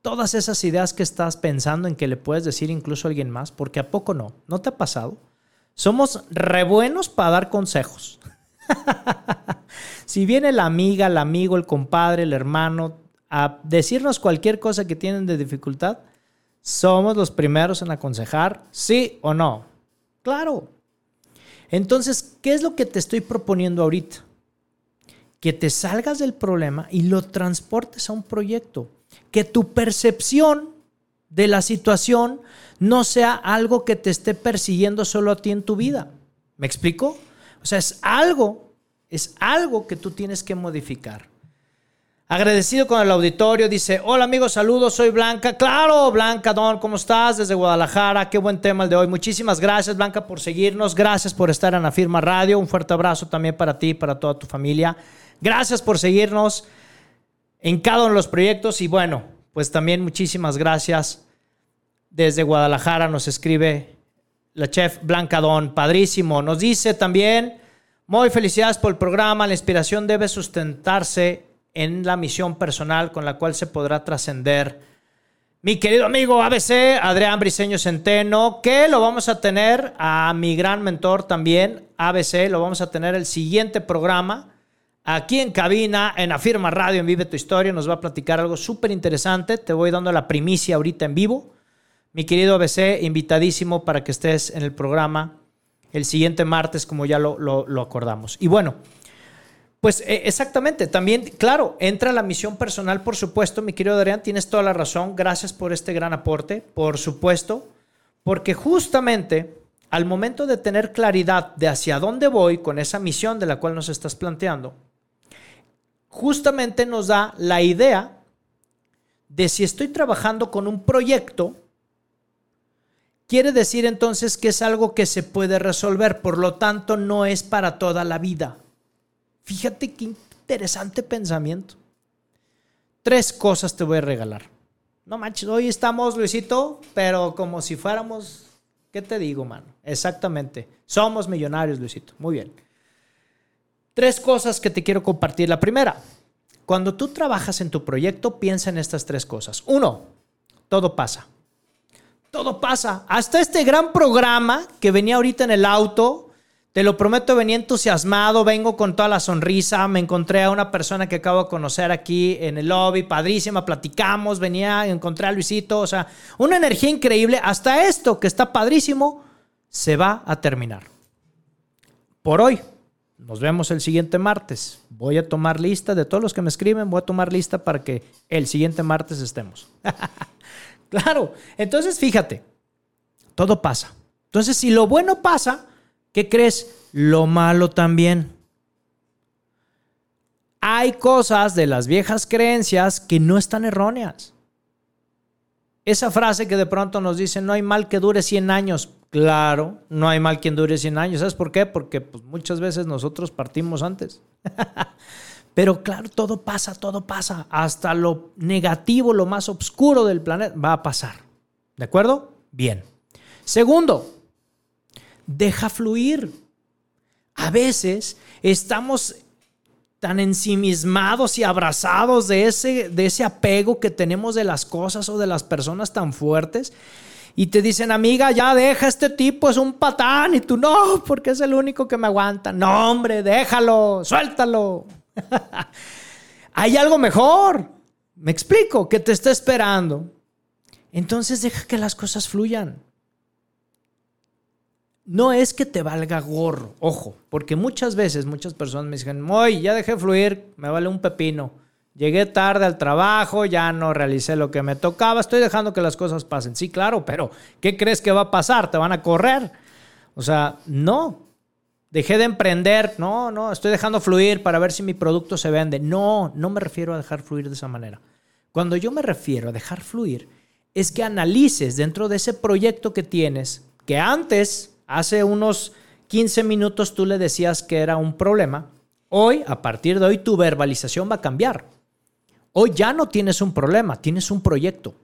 todas esas ideas que estás pensando en que le puedes decir incluso a alguien más, porque a poco no, ¿no te ha pasado? Somos re buenos para dar consejos. <laughs> si viene la amiga, el amigo, el compadre, el hermano a decirnos cualquier cosa que tienen de dificultad, somos los primeros en aconsejar, sí o no. Claro. Entonces, ¿qué es lo que te estoy proponiendo ahorita? Que te salgas del problema y lo transportes a un proyecto que tu percepción de la situación no sea algo que te esté persiguiendo solo a ti en tu vida. ¿Me explico? O sea, es algo, es algo que tú tienes que modificar. Agradecido con el auditorio, dice, hola amigos, saludos, soy Blanca. Claro, Blanca, Don, ¿cómo estás? Desde Guadalajara, qué buen tema el de hoy. Muchísimas gracias, Blanca, por seguirnos. Gracias por estar en la firma radio. Un fuerte abrazo también para ti para toda tu familia. Gracias por seguirnos en cada uno de los proyectos. Y bueno, pues también muchísimas gracias. Desde Guadalajara nos escribe la chef Blanca Don, padrísimo. Nos dice también, muy felicidades por el programa, la inspiración debe sustentarse en la misión personal con la cual se podrá trascender. Mi querido amigo ABC, Adrián Briseño Centeno, que lo vamos a tener a mi gran mentor también, ABC, lo vamos a tener el siguiente programa aquí en cabina, en Afirma Radio, en Vive tu Historia, nos va a platicar algo súper interesante. Te voy dando la primicia ahorita en vivo. Mi querido ABC, invitadísimo para que estés en el programa el siguiente martes, como ya lo, lo, acordamos. Y bueno, pues eh, exactamente, también, claro, entra la misión personal, por supuesto, mi querido Adrián, tienes toda la razón. Gracias por este gran aporte, por supuesto, porque justamente al momento de tener claridad de hacia dónde voy con esa misión de la cual nos estás planteando, justamente nos da la idea de si estoy trabajando con un proyecto, quiere decir entonces que es algo que se puede resolver, por lo tanto no es para toda la vida. Fíjate qué interesante pensamiento. Tres cosas te voy a regalar. No manches, hoy estamos, Luisito, pero como si fuéramos, ¿qué te digo, mano? Exactamente. Somos millonarios, Luisito. Muy bien. Tres cosas que te quiero compartir. La primera, cuando tú trabajas en tu proyecto, piensa en estas tres cosas. Uno, todo pasa. Todo pasa. Hasta este gran programa que venía ahorita en el auto, te lo prometo, venía entusiasmado, vengo con toda la sonrisa, me encontré a una persona que acabo de conocer aquí en el lobby, padrísima, platicamos, venía, encontré a Luisito, o sea, una energía increíble. Hasta esto que está padrísimo, se va a terminar. Por hoy, nos vemos el siguiente martes. Voy a tomar lista de todos los que me escriben, voy a tomar lista para que el siguiente martes estemos. <laughs> claro, entonces fíjate, todo pasa. Entonces, si lo bueno pasa, ¿qué crees? Lo malo también. Hay cosas de las viejas creencias que no están erróneas. Esa frase que de pronto nos dicen, no hay mal que dure 100 años. Claro, no hay mal quien dure 100 años. ¿Sabes por qué? Porque pues, muchas veces nosotros partimos antes. <laughs> Pero claro, todo pasa, todo pasa. Hasta lo negativo, lo más oscuro del planeta va a pasar. ¿De acuerdo? Bien. Segundo, deja fluir. A veces estamos tan ensimismados y abrazados de ese, de ese apego que tenemos de las cosas o de las personas tan fuertes. Y te dicen, amiga, ya deja este tipo, es un patán. Y tú, no, porque es el único que me aguanta. No, hombre, déjalo, suéltalo. <laughs> Hay algo mejor. Me explico, que te está esperando. Entonces deja que las cosas fluyan no es que te valga gorro, ojo, porque muchas veces muchas personas me dicen, hoy ya dejé fluir, me vale un pepino. Llegué tarde al trabajo, ya no realicé lo que me tocaba, estoy dejando que las cosas pasen. Sí, claro, pero ¿qué crees que va a pasar? ¿Te van a correr? O sea, no. Dejé de emprender, no, no, estoy dejando fluir para ver si mi producto se vende. No, no me refiero a dejar fluir de esa manera. Cuando yo me refiero a dejar fluir, es que analices dentro de ese proyecto que tienes, que antes Hace unos 15 minutos tú le decías que era un problema. Hoy, a partir de hoy, tu verbalización va a cambiar. Hoy ya no tienes un problema, tienes un proyecto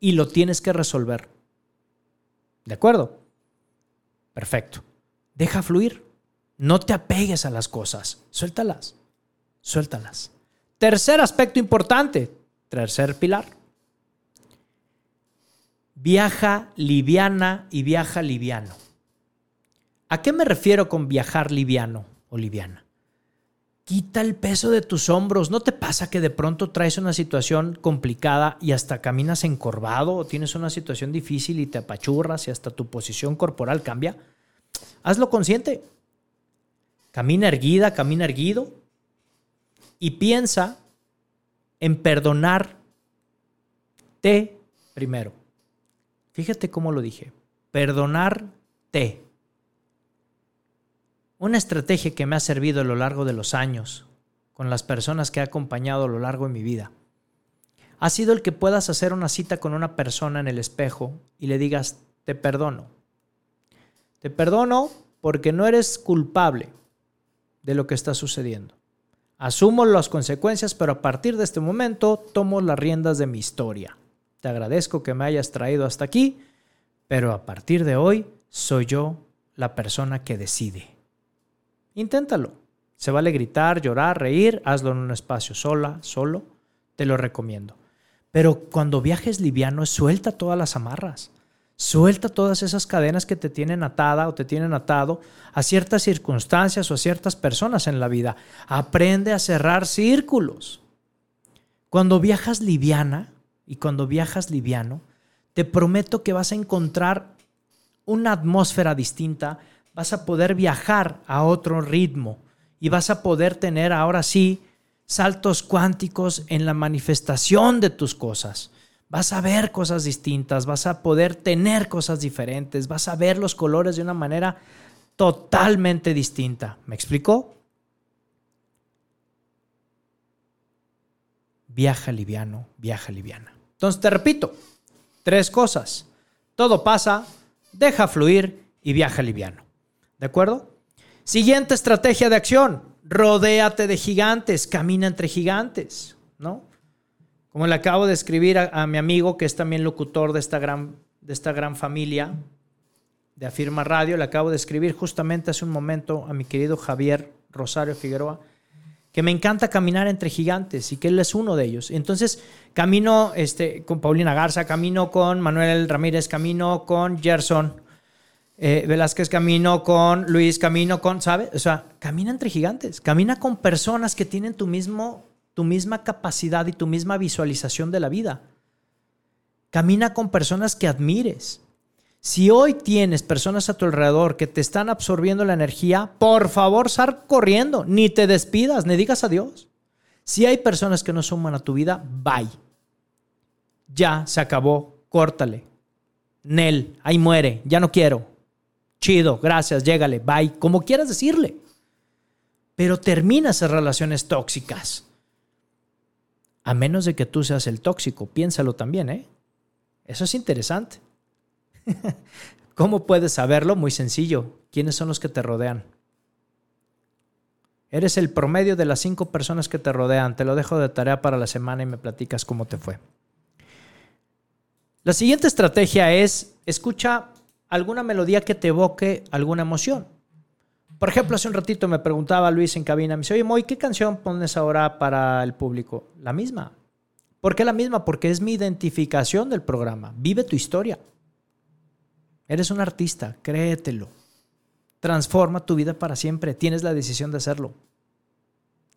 y lo tienes que resolver. ¿De acuerdo? Perfecto. Deja fluir. No te apegues a las cosas. Suéltalas. Suéltalas. Tercer aspecto importante. Tercer pilar. Viaja liviana y viaja liviano. ¿A qué me refiero con viajar liviano o liviana? Quita el peso de tus hombros. ¿No te pasa que de pronto traes una situación complicada y hasta caminas encorvado o tienes una situación difícil y te apachurras y hasta tu posición corporal cambia? Hazlo consciente. Camina erguida, camina erguido y piensa en perdonarte primero. Fíjate cómo lo dije. Perdonarte. Una estrategia que me ha servido a lo largo de los años, con las personas que he acompañado a lo largo de mi vida, ha sido el que puedas hacer una cita con una persona en el espejo y le digas, te perdono. Te perdono porque no eres culpable de lo que está sucediendo. Asumo las consecuencias, pero a partir de este momento tomo las riendas de mi historia. Te agradezco que me hayas traído hasta aquí, pero a partir de hoy soy yo la persona que decide. Inténtalo. Se vale gritar, llorar, reír, hazlo en un espacio sola, solo. Te lo recomiendo. Pero cuando viajes liviano, suelta todas las amarras. Suelta todas esas cadenas que te tienen atada o te tienen atado a ciertas circunstancias o a ciertas personas en la vida. Aprende a cerrar círculos. Cuando viajas liviana y cuando viajas liviano, te prometo que vas a encontrar una atmósfera distinta, vas a poder viajar a otro ritmo y vas a poder tener ahora sí saltos cuánticos en la manifestación de tus cosas vas a ver cosas distintas, vas a poder tener cosas diferentes, vas a ver los colores de una manera totalmente distinta. ¿Me explico? Viaja liviano, viaja liviana. Entonces te repito, tres cosas. Todo pasa, deja fluir y viaja liviano. ¿De acuerdo? Siguiente estrategia de acción. Rodéate de gigantes, camina entre gigantes, ¿no? Como le acabo de escribir a, mi amigo, que es también locutor de esta, gran, de esta gran familia de Afirma Radio, le acabo de escribir justamente hace un momento a mi querido Javier Rosario Figueroa, que me encanta caminar entre gigantes y que él es uno de ellos. Entonces, camino este, con Paulina Garza, camino con Manuel Ramírez, camino con Gerson eh, Velázquez, camino con Luis, camino con, ¿sabes? O sea, camina entre gigantes, camina con personas que tienen tu mismo tu misma capacidad y tu misma visualización de la vida. Camina con personas que admires. Si hoy tienes personas a tu alrededor que te están absorbiendo la energía, por favor, sal corriendo, ni te despidas, ni digas adiós. Si hay personas que no suman a tu vida, bye. Ya se acabó, córtale. Nel, ahí muere, ya no quiero. Chido, gracias, llégale, bye, como quieras decirle. Pero termina esas relaciones tóxicas. A menos de que tú seas el tóxico, piénsalo también, ¿eh? Eso es interesante. <laughs> ¿Cómo puedes saberlo? Muy sencillo. ¿Quiénes son los que te rodean? Eres el promedio de las cinco personas que te rodean. Te lo dejo de tarea para la semana y me platicas cómo te fue. La siguiente estrategia es escucha alguna melodía que te evoque alguna emoción. Por ejemplo, hace un ratito me preguntaba Luis en cabina, me dice, oye, Moy, ¿qué canción pones ahora para el público? La misma. ¿Por qué la misma? Porque es mi identificación del programa. Vive tu historia. Eres un artista, créetelo. Transforma tu vida para siempre. Tienes la decisión de hacerlo.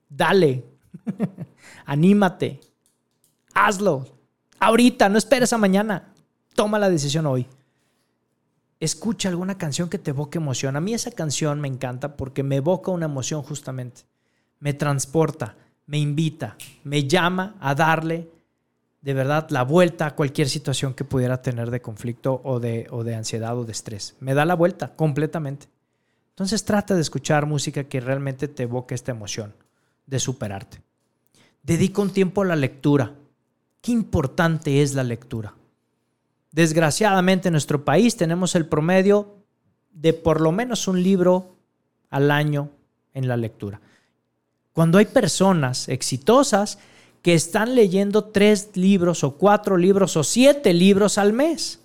Dale. <laughs> Anímate. Hazlo. Ahorita, no esperes a mañana. Toma la decisión hoy escucha alguna canción que te evoque emoción. A mí esa canción me encanta porque me evoca una emoción justamente. Me transporta, me invita, me llama a darle de verdad la vuelta a cualquier situación que pudiera tener de conflicto o de, o de ansiedad o de estrés. Me da la vuelta completamente. Entonces trata de escuchar música que realmente te evoque esta emoción de superarte. Dedica un tiempo a la lectura. Qué importante es la lectura. Desgraciadamente en nuestro país tenemos el promedio de por lo menos un libro al año en la lectura. Cuando hay personas exitosas que están leyendo tres libros o cuatro libros o siete libros al mes.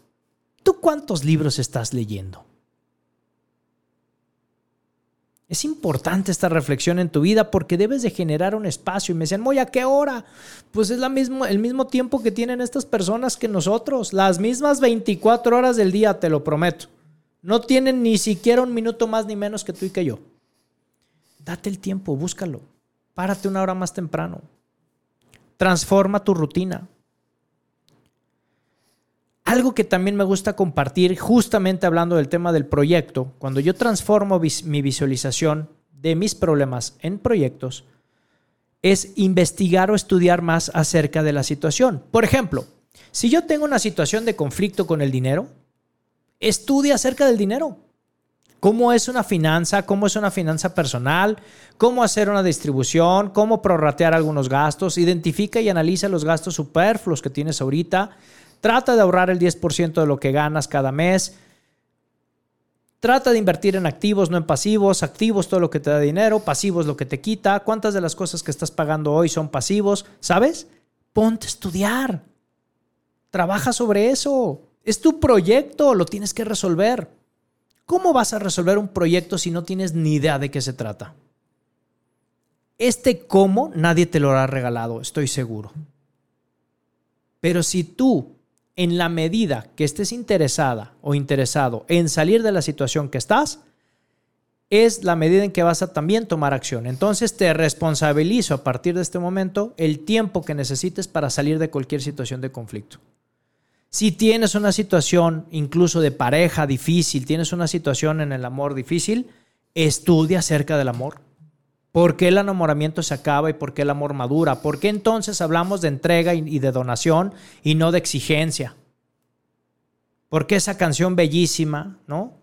¿Tú cuántos libros estás leyendo? Es importante esta reflexión en tu vida porque debes de generar un espacio. Y me decían, Moy, ¿a qué hora? Pues es la el mismo tiempo que tienen estas personas que nosotros. Las mismas 24 horas del día, te lo prometo. No tienen ni siquiera un minuto más ni menos que tú y que yo. Date el tiempo, búscalo. Párate una hora más temprano. Transforma tu rutina. Algo que también me gusta compartir, justamente hablando del tema del proyecto, cuando yo transformo mi visualización de mis problemas en proyectos, es investigar o estudiar más acerca de la situación. Por ejemplo, si yo tengo una situación de conflicto con el dinero, estudia acerca del dinero. ¿Cómo es una finanza? ¿Cómo es una finanza personal? ¿Cómo hacer una distribución? ¿Cómo prorratear algunos gastos? Identifica y analiza los gastos superfluos que tienes ahorita Trata de ahorrar el 10% de lo que ganas cada mes. Trata de invertir en activos, no en pasivos. Activos, todo lo que te da dinero. Pasivos, lo que te quita. ¿Cuántas de las cosas que estás pagando hoy son pasivos? ¿Sabes? Ponte a estudiar. Trabaja sobre eso. Es tu proyecto, lo tienes que resolver. ¿Cómo vas a resolver un proyecto si no tienes ni idea de qué se trata? Este cómo nadie te lo habrá regalado, estoy seguro. Pero si tú en la medida que estés interesada o interesado en salir de la situación que estás, es la medida en que vas a también tomar acción. Entonces te responsabilizo a partir de este momento el tiempo que necesites para salir de cualquier situación de conflicto. Si tienes una situación incluso de pareja difícil, tienes una situación en el amor difícil, estudia acerca del amor. ¿Por qué el enamoramiento se acaba y por qué el amor madura? ¿Por qué entonces hablamos de entrega y de donación y no de exigencia? ¿Por qué esa canción bellísima, ¿no?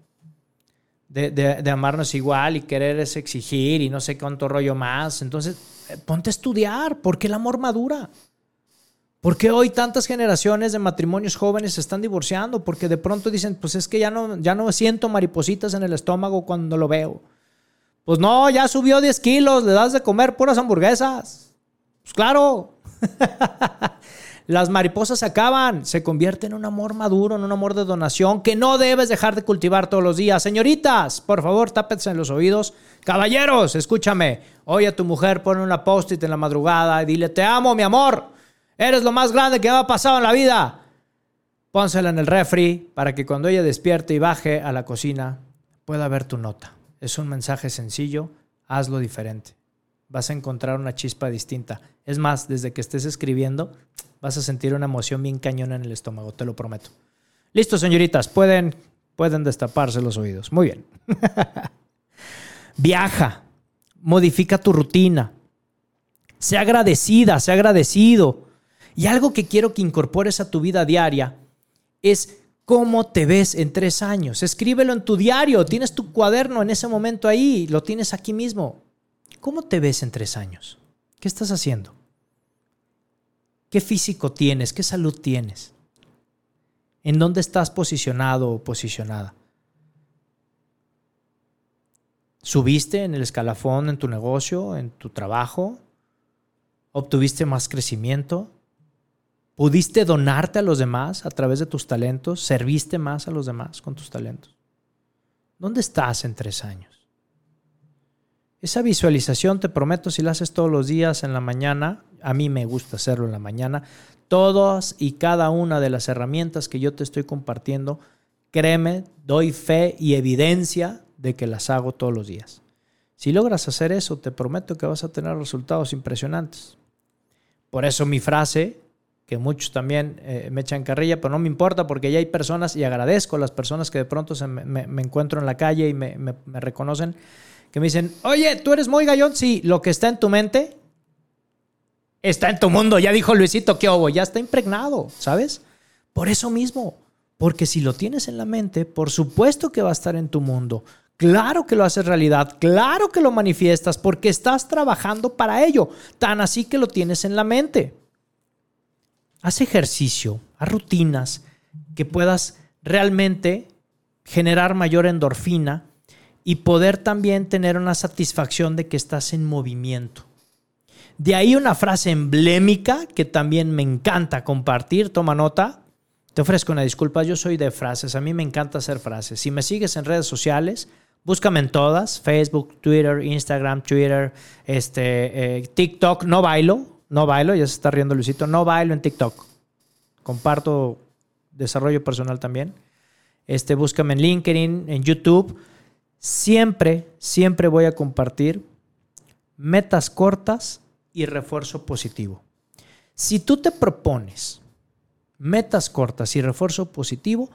De, amarnos igual y querer es exigir y no sé cuánto rollo más. Entonces, eh, ponte a estudiar. ¿Por qué el amor madura? ¿Por qué hoy tantas generaciones de matrimonios jóvenes se están divorciando? Porque de pronto dicen, pues es que ya no, ya no siento maripositas en el estómago cuando lo veo. Pues no, ya subió 10 kilos, le das de comer puras hamburguesas. Pues claro. <laughs> Las mariposas se acaban, se convierte en un amor maduro, en un amor de donación que no debes dejar de cultivar todos los días. Señoritas, por favor, tápense en los oídos. Caballeros, escúchame. Oye a tu mujer, pone una post-it en la madrugada y dile, te amo, mi amor. Eres lo más grande que me ha pasado en la vida. Pónsela en el refri para que cuando ella despierte y baje a la cocina pueda ver tu nota. Es un mensaje sencillo, hazlo diferente. Vas a encontrar una chispa distinta. Es más, desde que estés escribiendo, vas a sentir una emoción bien cañona en el estómago, te lo prometo. Listo, señoritas, pueden, pueden destaparse los oídos. Muy bien. <laughs> Viaja, modifica tu rutina. Sea agradecida, sea agradecido. Y algo que quiero que incorpores a tu vida diaria es ¿Cómo te ves en tres años? Escríbelo en tu diario, tienes tu cuaderno en ese momento ahí, lo tienes aquí mismo. ¿Cómo te ves en tres años? ¿Qué estás haciendo? ¿Qué físico tienes? ¿Qué salud tienes? ¿En dónde estás posicionado o posicionada? ¿Subiste en el escalafón en tu negocio, en tu trabajo? ¿Obtuviste más crecimiento? ¿Pudiste donarte a los demás a través de tus talentos? ¿Serviste más a los demás con tus talentos? ¿Dónde estás en tres años? Esa visualización, te prometo, si la haces todos los días en la mañana, a mí me gusta hacerlo en la mañana, todas y cada una de las herramientas que yo te estoy compartiendo, créeme, doy fe y evidencia de que las hago todos los días. Si logras hacer eso, te prometo que vas a tener resultados impresionantes. Por eso mi frase muchos también eh, me echan carrilla, pero no me importa porque ya hay personas, y agradezco a las personas que de pronto se me, encuentro en la calle y me, reconocen, que me dicen, oye, tú eres muy gallón, sí, lo que está en tu mente está en tu mundo, ya dijo Luisito, ¿qué hubo? Ya está impregnado, ¿sabes? Por eso mismo, porque si lo tienes en la mente, por supuesto que va a estar en tu mundo. Claro que lo haces realidad, claro que lo manifiestas porque estás trabajando para ello, tan así que lo tienes en la mente haz ejercicio, haz rutinas que puedas realmente generar mayor endorfina y poder también tener una satisfacción de que estás en movimiento. De ahí una frase emblémica que también me encanta compartir, toma nota. Te ofrezco una disculpa, yo soy de frases, a mí me encanta hacer frases. Si me sigues en redes sociales, Búscame en todas, Facebook, Twitter, Instagram, Twitter, este, eh, TikTok. No bailo, no bailo, ya se está riendo Luisito. No bailo en TikTok. Comparto desarrollo personal también. Este, búscame en LinkedIn, en YouTube. Siempre, siempre voy a compartir metas cortas y refuerzo positivo. Si tú te propones metas cortas y refuerzo positivo,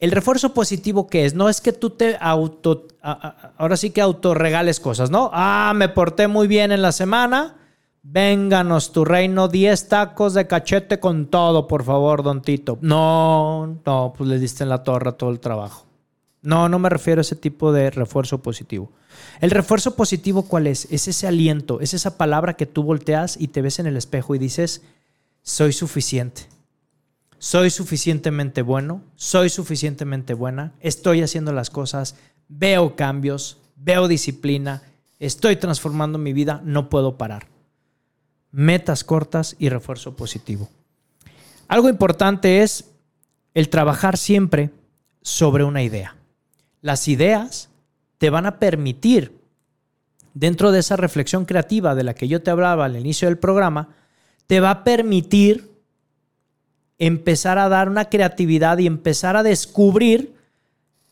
el refuerzo positivo que es, no es que tú te auto, ahora sí que autorregales cosas, ¿no? Ah, me porté muy bien en la semana, vénganos tu reino, 10 tacos de cachete con todo, por favor, don Tito. No, no, pues le diste en la torre todo el trabajo. No, no me refiero a ese tipo de refuerzo positivo. El refuerzo positivo, ¿cuál es? Es ese aliento, es esa palabra que tú volteas y te ves en el espejo y dices, soy suficiente. Soy suficientemente bueno, soy suficientemente buena, estoy haciendo las cosas, veo cambios, veo disciplina, estoy transformando mi vida, no puedo parar. Metas cortas y refuerzo positivo. Algo importante es el trabajar siempre sobre una idea. Las ideas te van a permitir, dentro de esa reflexión creativa de la que yo te hablaba al inicio del programa, te va a permitir empezar a dar una creatividad y empezar a descubrir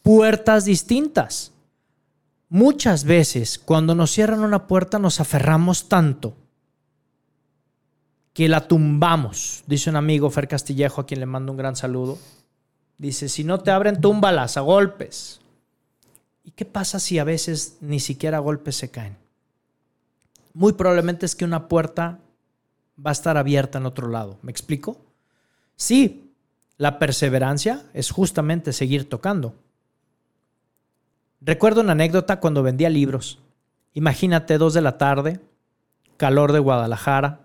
puertas distintas. Muchas veces cuando nos cierran una puerta nos aferramos tanto que la tumbamos, dice un amigo Fer Castillejo a quien le mando un gran saludo. Dice, si no te abren, túmbalas a golpes. ¿Y qué pasa si a veces ni siquiera golpes se caen? Muy probablemente es que una puerta va a estar abierta en otro lado. ¿Me explico? Sí, la perseverancia es justamente seguir tocando. Recuerdo una anécdota cuando vendía libros. Imagínate dos de la tarde, calor de Guadalajara.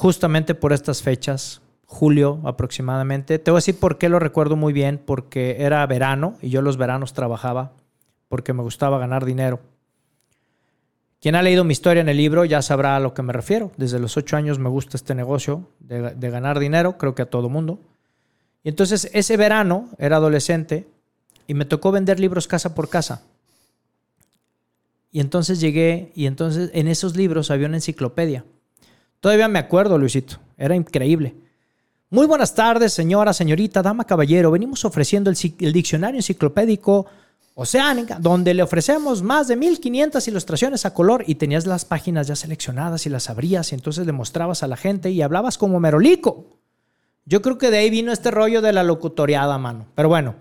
Justamente por estas fechas, julio aproximadamente. Te voy a decir por qué lo recuerdo muy bien, porque era verano y yo los veranos trabajaba porque me gustaba ganar dinero. Quien ha leído mi historia en el libro ya sabrá a lo que me refiero. Desde los ocho años me gusta este negocio de, ganar dinero, creo que a todo mundo. Y entonces ese verano era adolescente y me tocó vender libros casa por casa. Y entonces llegué y entonces en esos libros había una enciclopedia. Todavía me acuerdo, Luisito, era increíble. Muy buenas tardes, señora, señorita, dama, caballero. Venimos ofreciendo el, diccionario enciclopédico Oceánica, donde le ofrecemos más de 1500 ilustraciones a color y tenías las páginas ya seleccionadas y las abrías y entonces le mostrabas a la gente y hablabas como merolico. Yo creo que de ahí vino este rollo de la locutoriada, mano. Pero bueno,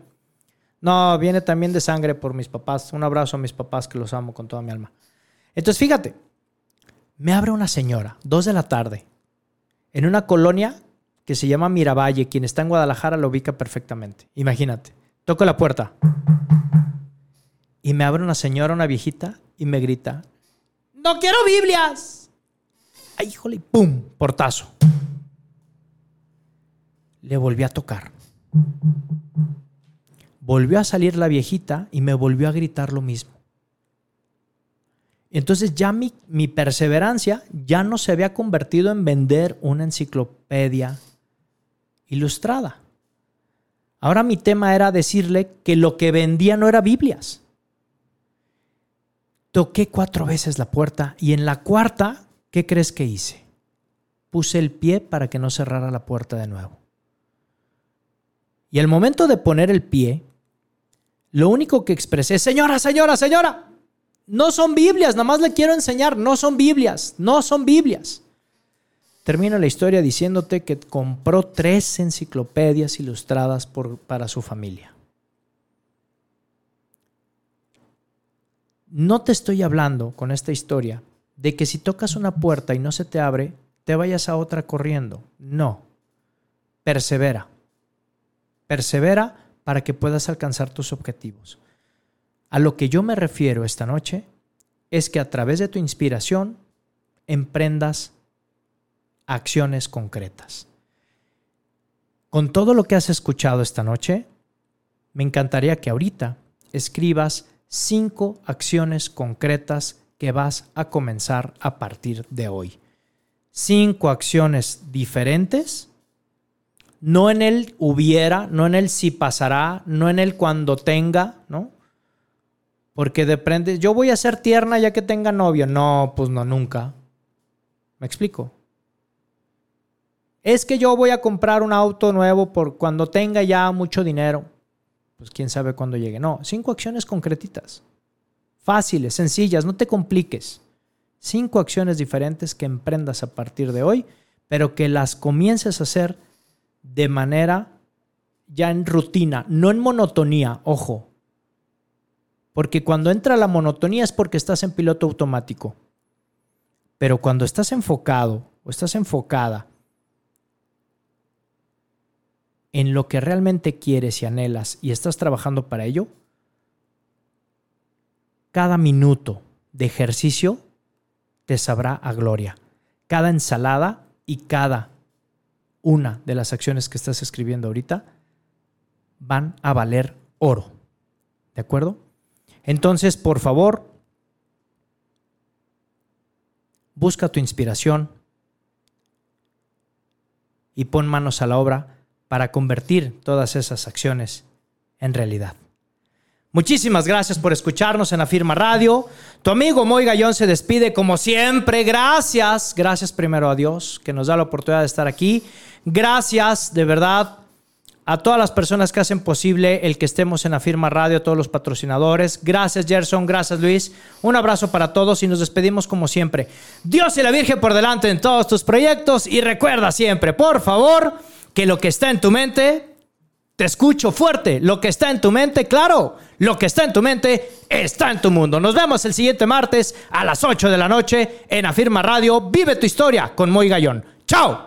no, viene también de sangre por mis papás. Un abrazo a mis papás que los amo con toda mi alma. Entonces, fíjate, me abre una señora, dos de la tarde, en una colonia que se llama Miravalle. Quien está en Guadalajara lo ubica perfectamente. Imagínate. Toco la puerta. Y me abre una señora, una viejita, y me grita, ¡No quiero Biblias! ¡Ay, híjole! ¡Pum! Portazo. Le volví a tocar. Volvió a salir la viejita y me volvió a gritar lo mismo. Entonces ya mi, perseverancia ya no se había convertido en vender una enciclopedia ilustrada. Ahora mi tema era decirle que lo que vendía no era Biblias. Toqué cuatro veces la puerta y en la cuarta, ¿qué crees que hice? Puse el pie para que no cerrara la puerta de nuevo. Y al momento de poner el pie, lo único que expresé, señora, señora, señora, no son Biblias, nada más le quiero enseñar, no son Biblias, no son Biblias. Termina la historia diciéndote que compró tres enciclopedias ilustradas por, para su familia. No te estoy hablando con esta historia de que si tocas una puerta y no se te abre, te vayas a otra corriendo. No. Persevera. Persevera para que puedas alcanzar tus objetivos. A lo que yo me refiero esta noche es que a través de tu inspiración emprendas acciones concretas. Con todo lo que has escuchado esta noche, me encantaría que ahorita escribas cinco acciones concretas que vas a comenzar a partir de hoy. Cinco acciones diferentes, no en el hubiera, no en el si pasará, no en el cuando tenga, ¿no? Porque depende, yo voy a ser tierna ya que tenga novio. No, pues no, nunca. ¿Me explico? Es que yo voy a comprar un auto nuevo por cuando tenga ya mucho dinero. Pues quién sabe cuándo llegue. No, cinco acciones concretitas. Fáciles, sencillas, no te compliques. Cinco acciones diferentes que emprendas a partir de hoy, pero que las comiences a hacer de manera ya en rutina, no en monotonía, ojo. Porque cuando entra la monotonía es porque estás en piloto automático. Pero cuando estás enfocado o estás enfocada en lo que realmente quieres y anhelas y estás trabajando para ello, cada minuto de ejercicio te sabrá a gloria. Cada ensalada y cada una de las acciones que estás escribiendo ahorita van a valer oro. ¿De acuerdo? Entonces, por favor, busca tu inspiración y pon manos a la obra para convertir todas esas acciones en realidad. Muchísimas gracias por escucharnos en Afirma Radio. Tu amigo Moy Gallón se despide como siempre. Gracias, gracias primero a Dios que nos da la oportunidad de estar aquí. Gracias de verdad a todas las personas que hacen posible el que estemos en Afirma Radio, a todos los patrocinadores. Gracias Gerson, gracias Luis. Un abrazo para todos y nos despedimos como siempre. Dios y la Virgen por delante en todos tus proyectos y recuerda siempre, por favor, que lo que está en tu mente, te escucho fuerte, lo que está en tu mente, claro, lo que está en tu mente está en tu mundo. Nos vemos el siguiente martes a las 8 de la noche en Afirma Radio. Vive tu historia con Moy Gallón. ¡Chao!